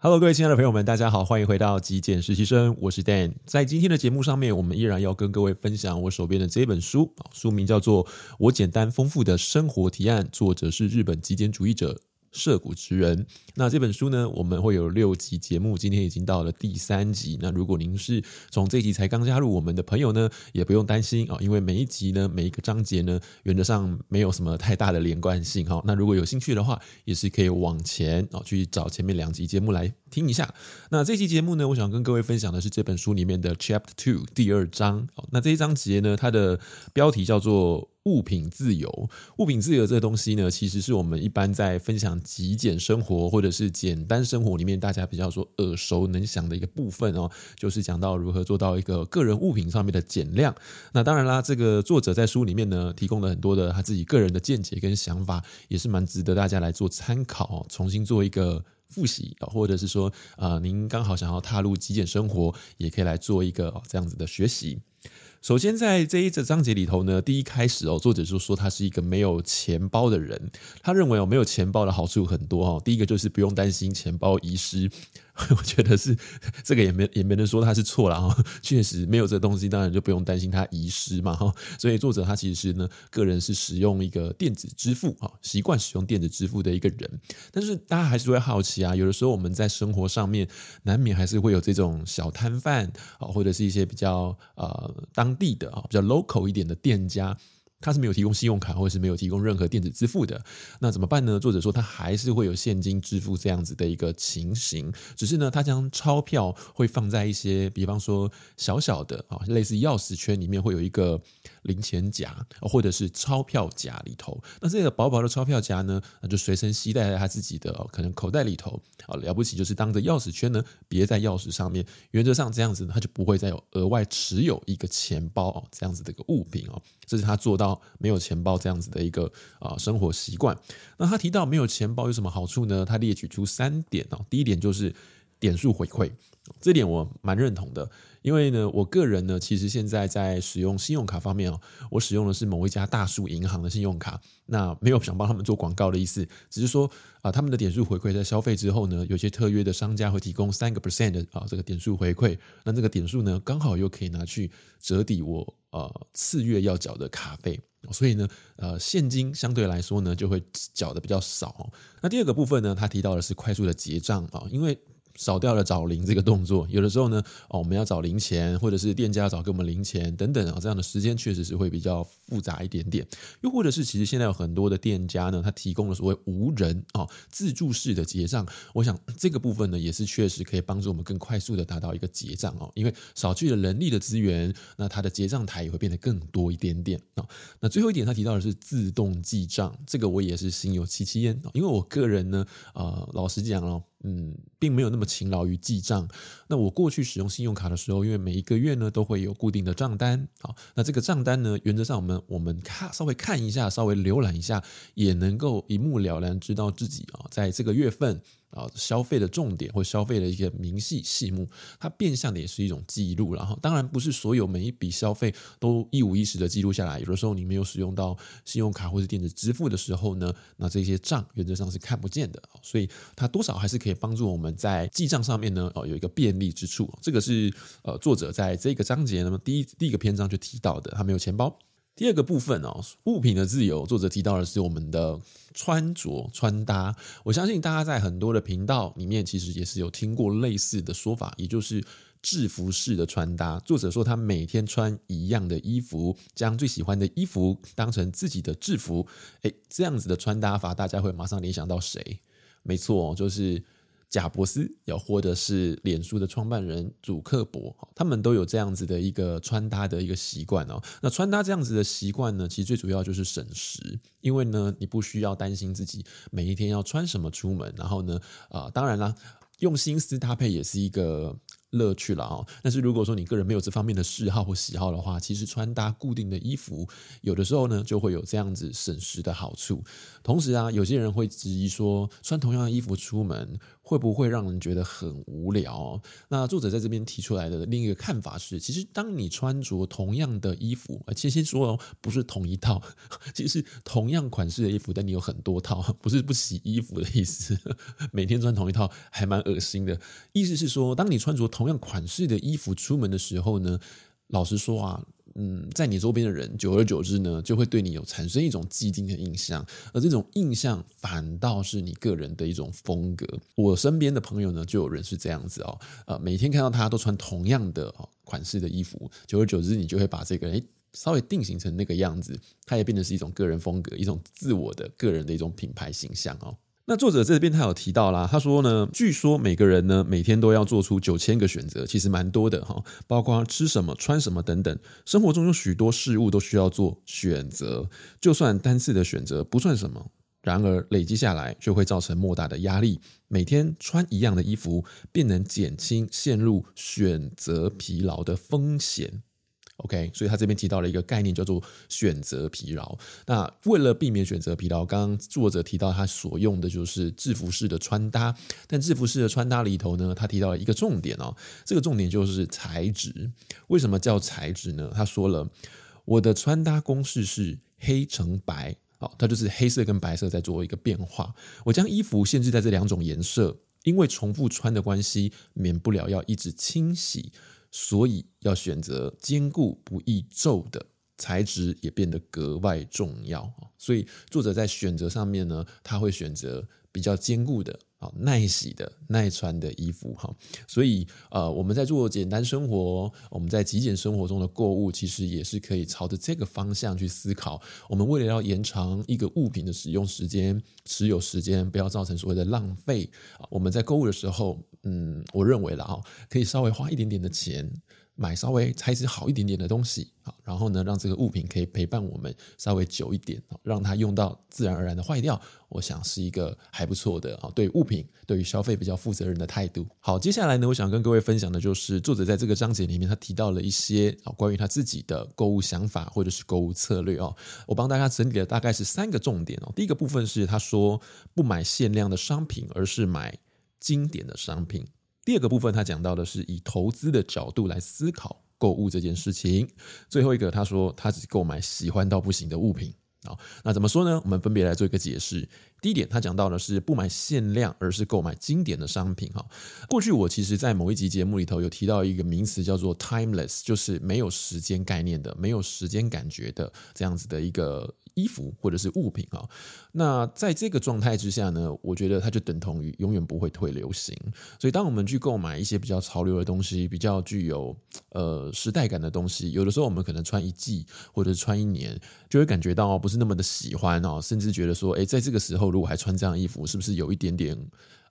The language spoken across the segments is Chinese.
Hello，各位亲爱的朋友们，大家好，欢迎回到极简实习生，我是 Dan。在今天的节目上面，我们依然要跟各位分享我手边的这本书，书名叫做《我简单丰富的生活提案》，作者是日本极简主义者。涩谷直人，那这本书呢，我们会有六集节目，今天已经到了第三集。那如果您是从这集才刚加入我们的朋友呢，也不用担心啊，因为每一集呢，每一个章节呢，原则上没有什么太大的连贯性哈。那如果有兴趣的话，也是可以往前啊去找前面两集节目来听一下。那这期节目呢，我想跟各位分享的是这本书里面的 Chapter Two 第二章。那这一章节呢，它的标题叫做。物品自由，物品自由这个东西呢，其实是我们一般在分享极简生活或者是简单生活里面，大家比较说耳熟能详的一个部分哦，就是讲到如何做到一个个人物品上面的减量。那当然啦，这个作者在书里面呢，提供了很多的他自己个人的见解跟想法，也是蛮值得大家来做参考，重新做一个复习，或者是说呃，您刚好想要踏入极简生活，也可以来做一个这样子的学习。首先，在这一则章节里头呢，第一开始哦，作者就说他是一个没有钱包的人。他认为哦，没有钱包的好处很多哦。第一个就是不用担心钱包遗失。我觉得是这个也没也没人说他是错了哈，确实没有这个东西，当然就不用担心它遗失嘛哈。所以作者他其实呢，个人是使用一个电子支付啊，习惯使用电子支付的一个人。但是大家还是会好奇啊，有的时候我们在生活上面难免还是会有这种小摊贩啊，或者是一些比较呃当地的啊比较 local 一点的店家。他是没有提供信用卡，或者是没有提供任何电子支付的，那怎么办呢？作者说他还是会有现金支付这样子的一个情形，只是呢，他将钞票会放在一些，比方说小小的啊，类似钥匙圈里面会有一个零钱夹，或者是钞票夹里头。那这个薄薄的钞票夹呢，那就随身携带在他自己的可能口袋里头啊，了不起就是当着钥匙圈呢别在钥匙上面，原则上这样子，他就不会再有额外持有一个钱包哦，这样子的一个物品哦，这是他做到。没有钱包这样子的一个啊生活习惯，那他提到没有钱包有什么好处呢？他列举出三点哦。第一点就是点数回馈，这点我蛮认同的，因为呢，我个人呢，其实现在在使用信用卡方面哦，我使用的是某一家大数银行的信用卡，那没有想帮他们做广告的意思，只是说啊，他们的点数回馈在消费之后呢，有些特约的商家会提供三个 percent 的啊这个点数回馈，那这个点数呢，刚好又可以拿去折抵我呃次月要缴的卡费。所以呢，呃，现金相对来说呢，就会缴的比较少。那第二个部分呢，他提到的是快速的结账啊，因为。少掉了找零这个动作，有的时候呢，哦，我们要找零钱，或者是店家找给我们零钱等等啊，这样的时间确实是会比较复杂一点点。又或者是，其实现在有很多的店家呢，他提供了所谓无人啊自助式的结账，我想这个部分呢，也是确实可以帮助我们更快速的达到一个结账哦，因为少去了人力的资源，那它的结账台也会变得更多一点点啊。那最后一点，他提到的是自动记账，这个我也是心有戚戚焉，因为我个人呢，呃，老实讲哦。嗯，并没有那么勤劳于记账。那我过去使用信用卡的时候，因为每一个月呢都会有固定的账单，好，那这个账单呢，原则上我们我们看稍微看一下，稍微浏览一下，也能够一目了然知道自己啊，在这个月份。啊，消费的重点或消费的一个明细细目，它变相的也是一种记录。然后，当然不是所有每一笔消费都一五一十的记录下来。有的时候你没有使用到信用卡或者电子支付的时候呢，那这些账原则上是看不见的。所以，它多少还是可以帮助我们在记账上面呢，哦，有一个便利之处。这个是呃，作者在这个章节那么第一第一个篇章就提到的，他没有钱包。第二个部分哦，物品的自由，作者提到的是我们的穿着穿搭。我相信大家在很多的频道里面，其实也是有听过类似的说法，也就是制服式的穿搭。作者说他每天穿一样的衣服，将最喜欢的衣服当成自己的制服。诶，这样子的穿搭法，大家会马上联想到谁？没错，就是。贾伯斯，又或者是脸书的创办人祖克伯，他们都有这样子的一个穿搭的一个习惯哦。那穿搭这样子的习惯呢，其实最主要就是省时，因为呢，你不需要担心自己每一天要穿什么出门，然后呢，啊、当然啦，用心思搭配也是一个乐趣了啊。但是如果说你个人没有这方面的嗜好或喜好的话，其实穿搭固定的衣服，有的时候呢就会有这样子省时的好处。同时啊，有些人会质疑说，穿同样的衣服出门会不会让人觉得很无聊？那作者在这边提出来的另一个看法是，其实当你穿着同样的衣服，而且先说哦，不是同一套，其实同样款式的衣服，但你有很多套，不是不洗衣服的意思。每天穿同一套还蛮恶心的。意思是说，当你穿着同同样款式的衣服出门的时候呢，老实说啊。嗯，在你周边的人，久而久之呢，就会对你有产生一种既定的印象，而这种印象反倒是你个人的一种风格。我身边的朋友呢，就有人是这样子哦，呃，每天看到他都穿同样的款式的衣服，久而久之，你就会把这个诶稍微定型成那个样子，它也变得是一种个人风格，一种自我的个人的一种品牌形象哦。那作者这边他有提到啦，他说呢，据说每个人呢每天都要做出九千个选择，其实蛮多的哈，包括吃什么、穿什么等等。生活中有许多事物都需要做选择，就算单次的选择不算什么，然而累积下来却会造成莫大的压力。每天穿一样的衣服，便能减轻陷入选择疲劳的风险。OK，所以他这边提到了一个概念，叫做选择疲劳。那为了避免选择疲劳，刚刚作者提到他所用的就是制服式的穿搭。但制服式的穿搭里头呢，他提到了一个重点哦，这个重点就是材质。为什么叫材质呢？他说了，我的穿搭公式是黑乘白，好，它就是黑色跟白色在做一个变化。我将衣服限制在这两种颜色，因为重复穿的关系，免不了要一直清洗。所以要选择坚固不易皱的材质，也变得格外重要。所以作者在选择上面呢，他会选择比较坚固的。好，耐洗的、耐穿的衣服哈，所以呃，我们在做简单生活，我们在极简生活中的购物，其实也是可以朝着这个方向去思考。我们为了要延长一个物品的使用时间、持有时间，不要造成所谓的浪费，我们在购物的时候，嗯，我认为了哈，可以稍微花一点点的钱。买稍微材质好一点点的东西，好，然后呢，让这个物品可以陪伴我们稍微久一点，让它用到自然而然的坏掉，我想是一个还不错的啊，对物品、对于消费比较负责任的态度。好，接下来呢，我想跟各位分享的就是作者在这个章节里面，他提到了一些啊关于他自己的购物想法或者是购物策略哦。我帮大家整理了大概是三个重点哦。第一个部分是他说不买限量的商品，而是买经典的商品。第二个部分，他讲到的是以投资的角度来思考购物这件事情。最后一个，他说他只购买喜欢到不行的物品。好，那怎么说呢？我们分别来做一个解释。第一点，他讲到的是不买限量，而是购买经典的商品。哈，过去我其实在某一集节目里头有提到一个名词，叫做 timeless，就是没有时间概念的、没有时间感觉的这样子的一个。衣服或者是物品啊，那在这个状态之下呢，我觉得它就等同于永远不会退流行。所以，当我们去购买一些比较潮流的东西，比较具有呃时代感的东西，有的时候我们可能穿一季或者穿一年，就会感觉到不是那么的喜欢哦，甚至觉得说，诶，在这个时候如果还穿这样衣服，是不是有一点点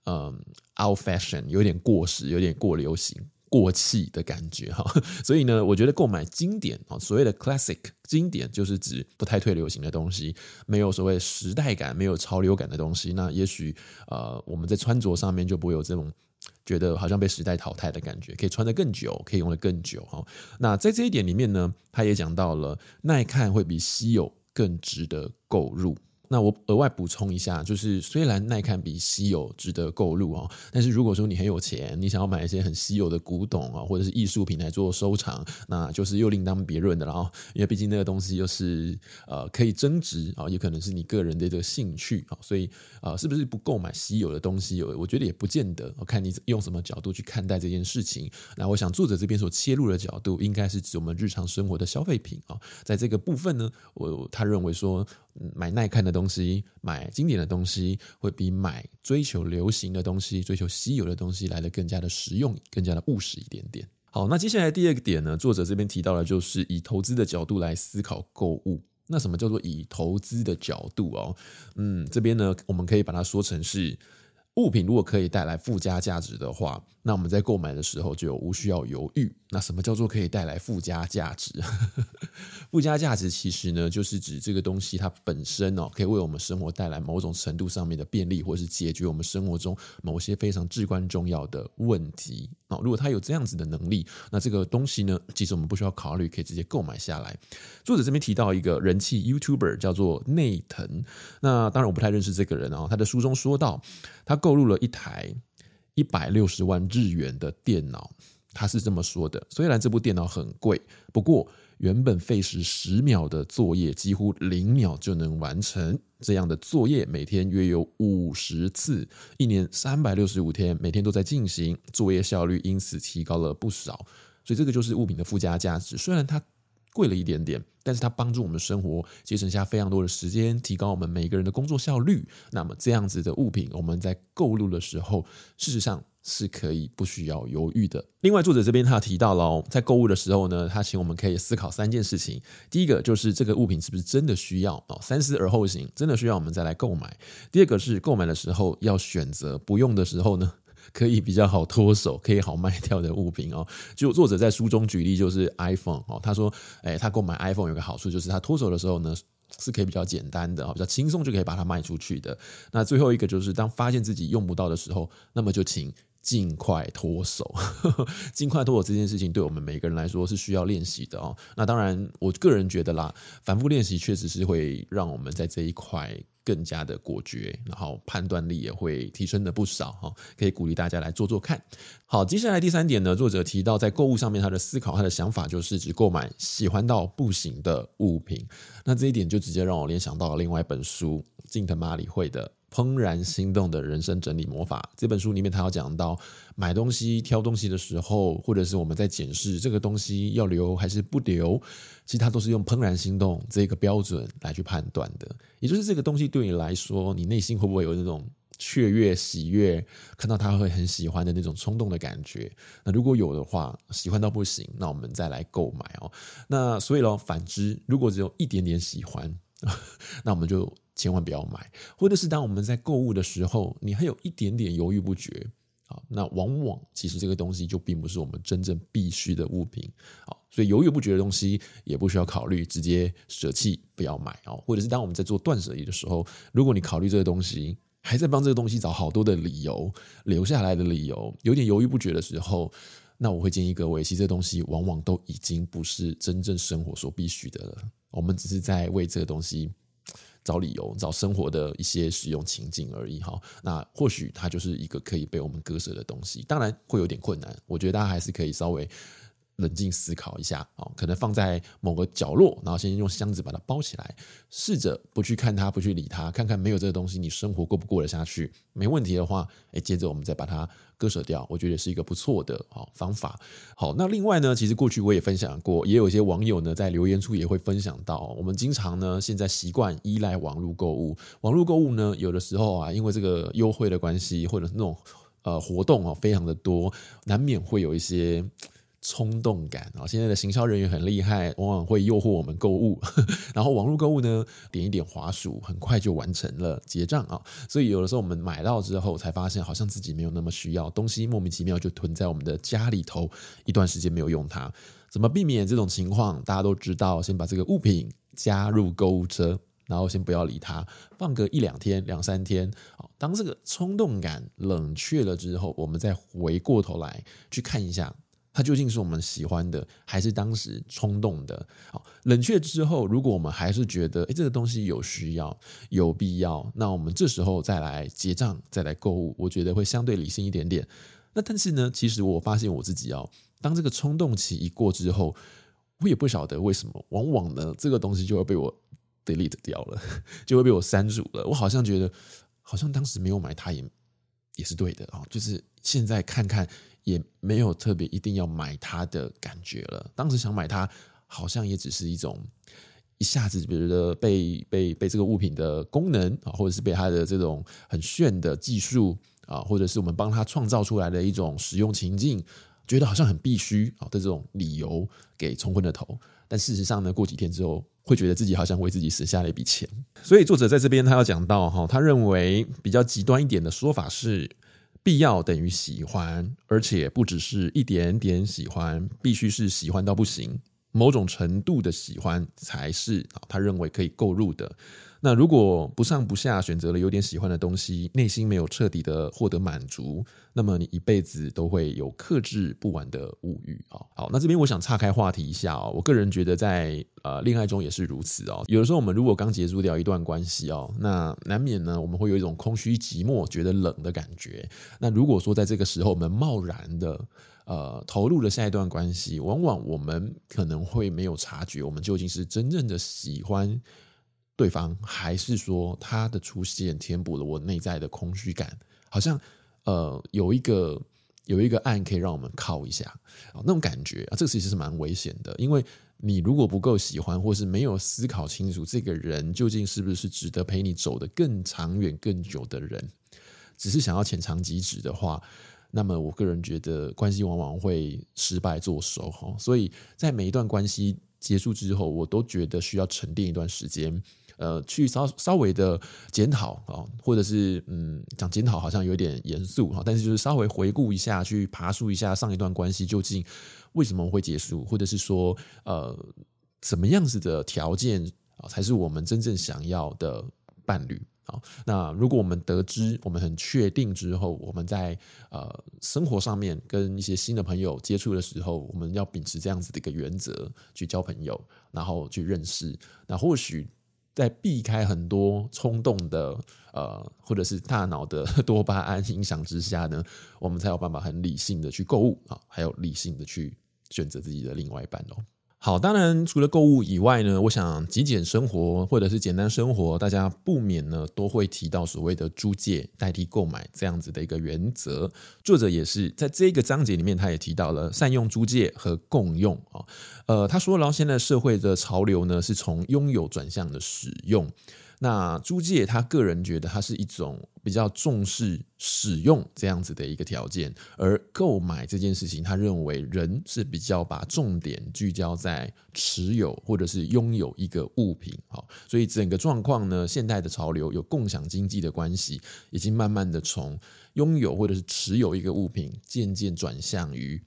嗯 out fashion，有点过时，有点过流行。过气的感觉哈，所以呢，我觉得购买经典啊，所谓的 classic 经典，就是指不太退流行的东西，没有所谓时代感、没有潮流感的东西。那也许呃，我们在穿着上面就不会有这种觉得好像被时代淘汰的感觉，可以穿得更久，可以用得更久哈。那在这一点里面呢，他也讲到了耐看会比稀有更值得购入。那我额外补充一下，就是虽然耐看比稀有值得购入啊，但是如果说你很有钱，你想要买一些很稀有的古董啊，或者是艺术品来做收藏，那就是又另当别论的了啊。因为毕竟那个东西又是呃可以增值啊，也可能是你个人的这个兴趣啊，所以呃，是不是不购买稀有的东西？我我觉得也不见得，我看你用什么角度去看待这件事情。那我想作者这边所切入的角度，应该是指我们日常生活的消费品啊，在这个部分呢，我他认为说。买耐看的东西，买经典的东西，会比买追求流行的东西、追求稀有的东西来得更加的实用，更加的务实一点点。好，那接下来第二个点呢，作者这边提到的就是以投资的角度来思考购物。那什么叫做以投资的角度哦？嗯，这边呢，我们可以把它说成是。物品如果可以带来附加价值的话，那我们在购买的时候就无需要犹豫。那什么叫做可以带来附加价值？附加价值其实呢，就是指这个东西它本身哦，可以为我们生活带来某种程度上面的便利，或是解决我们生活中某些非常至关重要的问题啊。如果它有这样子的能力，那这个东西呢，其实我们不需要考虑，可以直接购买下来。作者这边提到一个人气 YouTuber 叫做内藤，那当然我不太认识这个人啊。他的书中说到，他购入了一台一百六十万日元的电脑，他是这么说的：虽然这部电脑很贵，不过原本费时十秒的作业，几乎零秒就能完成。这样的作业每天约有五十次，一年三百六十五天，每天都在进行，作业效率因此提高了不少。所以这个就是物品的附加价值。虽然它贵了一点点，但是它帮助我们生活节省下非常多的时间，提高我们每个人的工作效率。那么这样子的物品，我们在购入的时候，事实上是可以不需要犹豫的。另外，作者这边他提到了哦，在购物的时候呢，他请我们可以思考三件事情。第一个就是这个物品是不是真的需要哦，三思而后行，真的需要我们再来购买。第二个是购买的时候要选择，不用的时候呢，可以比较好脱手，可以好卖掉的物品哦。就作者在书中举例，就是 iPhone 哦，他说，哎，他购买 iPhone 有个好处，就是他脱手的时候呢，是可以比较简单的，比较轻松就可以把它卖出去的。那最后一个就是，当发现自己用不到的时候，那么就请尽快脱手。尽快脱手这件事情，对我们每个人来说是需要练习的哦。那当然，我个人觉得啦，反复练习确实是会让我们在这一块。更加的果决，然后判断力也会提升的不少哈，可以鼓励大家来做做看。好，接下来第三点呢，作者提到在购物上面他的思考，他的想法就是只购买喜欢到不行的物品。那这一点就直接让我联想到了另外一本书，近藤麻里惠的。怦然心动的人生整理魔法这本书里面，他要讲到买东西、挑东西的时候，或者是我们在检视这个东西要留还是不留，其实他都是用怦然心动这个标准来去判断的。也就是这个东西对你来说，你内心会不会有那种雀跃、喜悦，看到他会很喜欢的那种冲动的感觉？那如果有的话，喜欢到不行，那我们再来购买哦。那所以咯，反之，如果只有一点点喜欢，那我们就。千万不要买，或者是当我们在购物的时候，你还有一点点犹豫不决，好，那往往其实这个东西就并不是我们真正必须的物品，好，所以犹豫不决的东西也不需要考虑，直接舍弃不要买哦。或者是当我们在做断舍离的时候，如果你考虑这个东西，还在帮这个东西找好多的理由，留下来的理由，有点犹豫不决的时候，那我会建议各位，其实这东西往往都已经不是真正生活所必须的了，我们只是在为这个东西。找理由，找生活的一些使用情境而已哈。那或许它就是一个可以被我们割舍的东西，当然会有点困难。我觉得大家还是可以稍微。冷静思考一下啊，可能放在某个角落，然后先用箱子把它包起来，试着不去看它，不去理它，看看没有这个东西，你生活过不过得下去？没问题的话，诶，接着我们再把它割舍掉，我觉得是一个不错的哦方法。好，那另外呢，其实过去我也分享过，也有一些网友呢在留言处也会分享到，我们经常呢现在习惯依赖网络购物，网络购物呢有的时候啊，因为这个优惠的关系，或者是那种呃活动哦非常的多，难免会有一些。冲动感啊！现在的行销人员很厉害，往往会诱惑我们购物。然后网络购物呢，点一点滑鼠，很快就完成了结账啊！所以有的时候我们买到之后，才发现好像自己没有那么需要东西，莫名其妙就囤在我们的家里头，一段时间没有用它。怎么避免这种情况？大家都知道，先把这个物品加入购物车，然后先不要理它，放个一两天、两三天。当这个冲动感冷却了之后，我们再回过头来去看一下。它究竟是我们喜欢的，还是当时冲动的？好，冷却之后，如果我们还是觉得，诶，这个东西有需要、有必要，那我们这时候再来结账、再来购物，我觉得会相对理性一点点。那但是呢，其实我发现我自己哦，当这个冲动期一过之后，我也不晓得为什么，往往呢，这个东西就会被我 delete 掉了，就会被我删除了。我好像觉得，好像当时没有买它也也是对的啊，就是现在看看。也没有特别一定要买它的感觉了。当时想买它，好像也只是一种一下子，比如说被被被这个物品的功能啊，或者是被它的这种很炫的技术啊，或者是我们帮它创造出来的一种使用情境，觉得好像很必须啊的这种理由给冲昏了头。但事实上呢，过几天之后。会觉得自己好像为自己省下了一笔钱。所以作者在这边他要讲到哈，他认为比较极端一点的说法是，必要等于喜欢，而且不只是一点点喜欢，必须是喜欢到不行，某种程度的喜欢才是他认为可以购入的。那如果不上不下选择了有点喜欢的东西，内心没有彻底的获得满足，那么你一辈子都会有克制不完的物欲啊。好，那这边我想岔开话题一下哦，我个人觉得在呃恋爱中也是如此哦。有的时候我们如果刚结束掉一段关系哦，那难免呢我们会有一种空虚寂寞、觉得冷的感觉。那如果说在这个时候我们贸然的呃投入了下一段关系，往往我们可能会没有察觉，我们究竟是真正的喜欢。对方还是说他的出现填补了我内在的空虚感，好像呃有一个有一个岸可以让我们靠一下啊，那种感觉啊，这个其实是蛮危险的，因为你如果不够喜欢，或是没有思考清楚这个人究竟是不是值得陪你走得更长远、更久的人，只是想要浅尝即止的话，那么我个人觉得关系往往会失败作收哈。所以在每一段关系结束之后，我都觉得需要沉淀一段时间。呃，去稍稍微的检讨啊，或者是嗯，讲检讨好像有点严肃哈，但是就是稍微回顾一下，去爬梳一下上一段关系究竟为什么会结束，或者是说呃，什么样子的条件啊才是我们真正想要的伴侣啊？那如果我们得知我们很确定之后，我们在呃生活上面跟一些新的朋友接触的时候，我们要秉持这样子的一个原则去交朋友，然后去认识，那或许。在避开很多冲动的呃，或者是大脑的 多巴胺影响之下呢，我们才有办法很理性的去购物啊，还有理性的去选择自己的另外一半哦。好，当然除了购物以外呢，我想极简生活或者是简单生活，大家不免呢都会提到所谓的租借代替购买这样子的一个原则。作者也是在这个章节里面，他也提到了善用租借和共用啊。呃，他说，然后现在社会的潮流呢是从拥有转向的使用。那租借，他个人觉得它是一种比较重视使用这样子的一个条件，而购买这件事情，他认为人是比较把重点聚焦在持有或者是拥有一个物品。好，所以整个状况呢，现代的潮流有共享经济的关系，已经慢慢的从拥有或者是持有一个物品，渐渐转向于。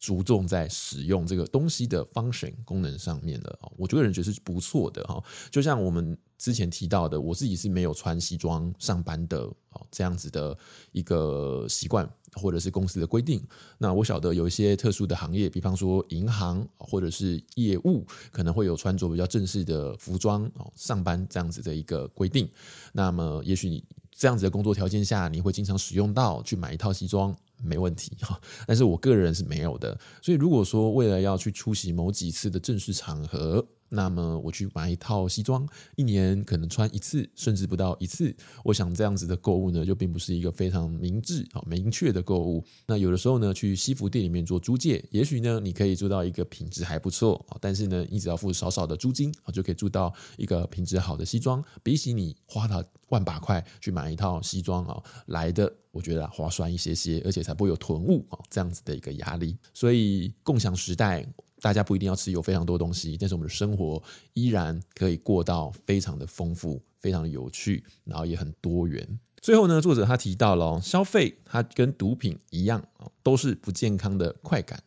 着重在使用这个东西的 function 功能上面了，我个人觉得是不错的哈。就像我们之前提到的，我自己是没有穿西装上班的哦，这样子的一个习惯或者是公司的规定。那我晓得有一些特殊的行业，比方说银行或者是业务，可能会有穿着比较正式的服装哦上班这样子的一个规定。那么也许你这样子的工作条件下，你会经常使用到去买一套西装。没问题哈，但是我个人是没有的，所以如果说为了要去出席某几次的正式场合，那么我去买一套西装，一年可能穿一次，甚至不到一次。我想这样子的购物呢，就并不是一个非常明智啊、明确的购物。那有的时候呢，去西服店里面做租借，也许呢，你可以租到一个品质还不错啊，但是呢，你只要付少少的租金啊，就可以租到一个品质好的西装，比起你花了万把块去买一套西装啊，来的我觉得划算一些些，而且才不会有囤物啊这样子的一个压力。所以共享时代。大家不一定要吃有非常多东西，但是我们的生活依然可以过到非常的丰富、非常有趣，然后也很多元。最后呢，作者他提到了消费，它跟毒品一样都是不健康的快感。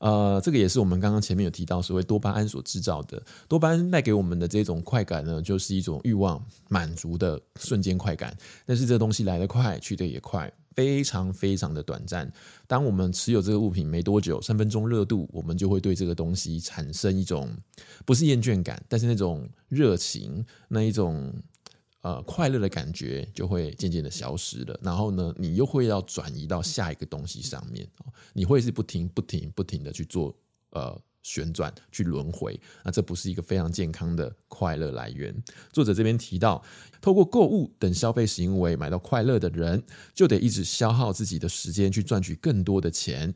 呃，这个也是我们刚刚前面有提到，所谓多巴胺所制造的。多巴胺带给我们的这种快感呢，就是一种欲望满足的瞬间快感。但是这东西来得快，去得也快。非常非常的短暂。当我们持有这个物品没多久，三分钟热度，我们就会对这个东西产生一种不是厌倦感，但是那种热情，那一种呃快乐的感觉就会渐渐的消失了。然后呢，你又会要转移到下一个东西上面，你会是不停不停不停的去做呃。旋转去轮回，那这不是一个非常健康的快乐来源。作者这边提到，透过购物等消费行为买到快乐的人，就得一直消耗自己的时间去赚取更多的钱。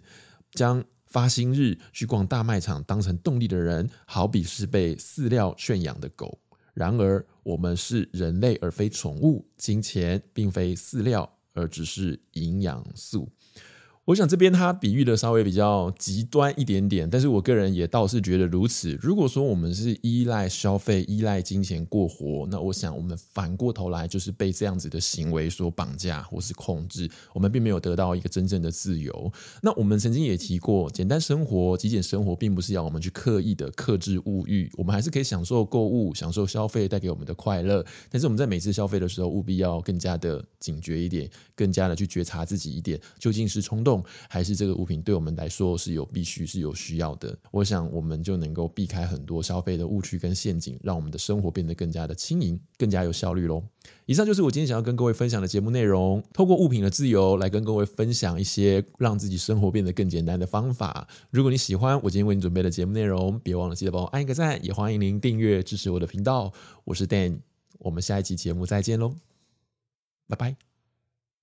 将发薪日去逛大卖场当成动力的人，好比是被饲料圈养的狗。然而，我们是人类而非宠物，金钱并非饲料，而只是营养素。我想这边他比喻的稍微比较极端一点点，但是我个人也倒是觉得如此。如果说我们是依赖消费、依赖金钱过活，那我想我们反过头来就是被这样子的行为所绑架或是控制，我们并没有得到一个真正的自由。那我们曾经也提过，简单生活、极简生活，并不是要我们去刻意的克制物欲，我们还是可以享受购物、享受消费带给我们的快乐。但是我们在每次消费的时候，务必要更加的警觉一点，更加的去觉察自己一点，究竟是冲动还是这个物品对我们来说是有必须、是有需要的，我想我们就能够避开很多消费的误区跟陷阱，让我们的生活变得更加的轻盈、更加有效率喽。以上就是我今天想要跟各位分享的节目内容，透过物品的自由来跟各位分享一些让自己生活变得更简单的方法。如果你喜欢我今天为你准备的节目内容，别忘了记得帮我按一个赞，也欢迎您订阅支持我的频道。我是 Dan，我们下一期节目再见喽，拜拜。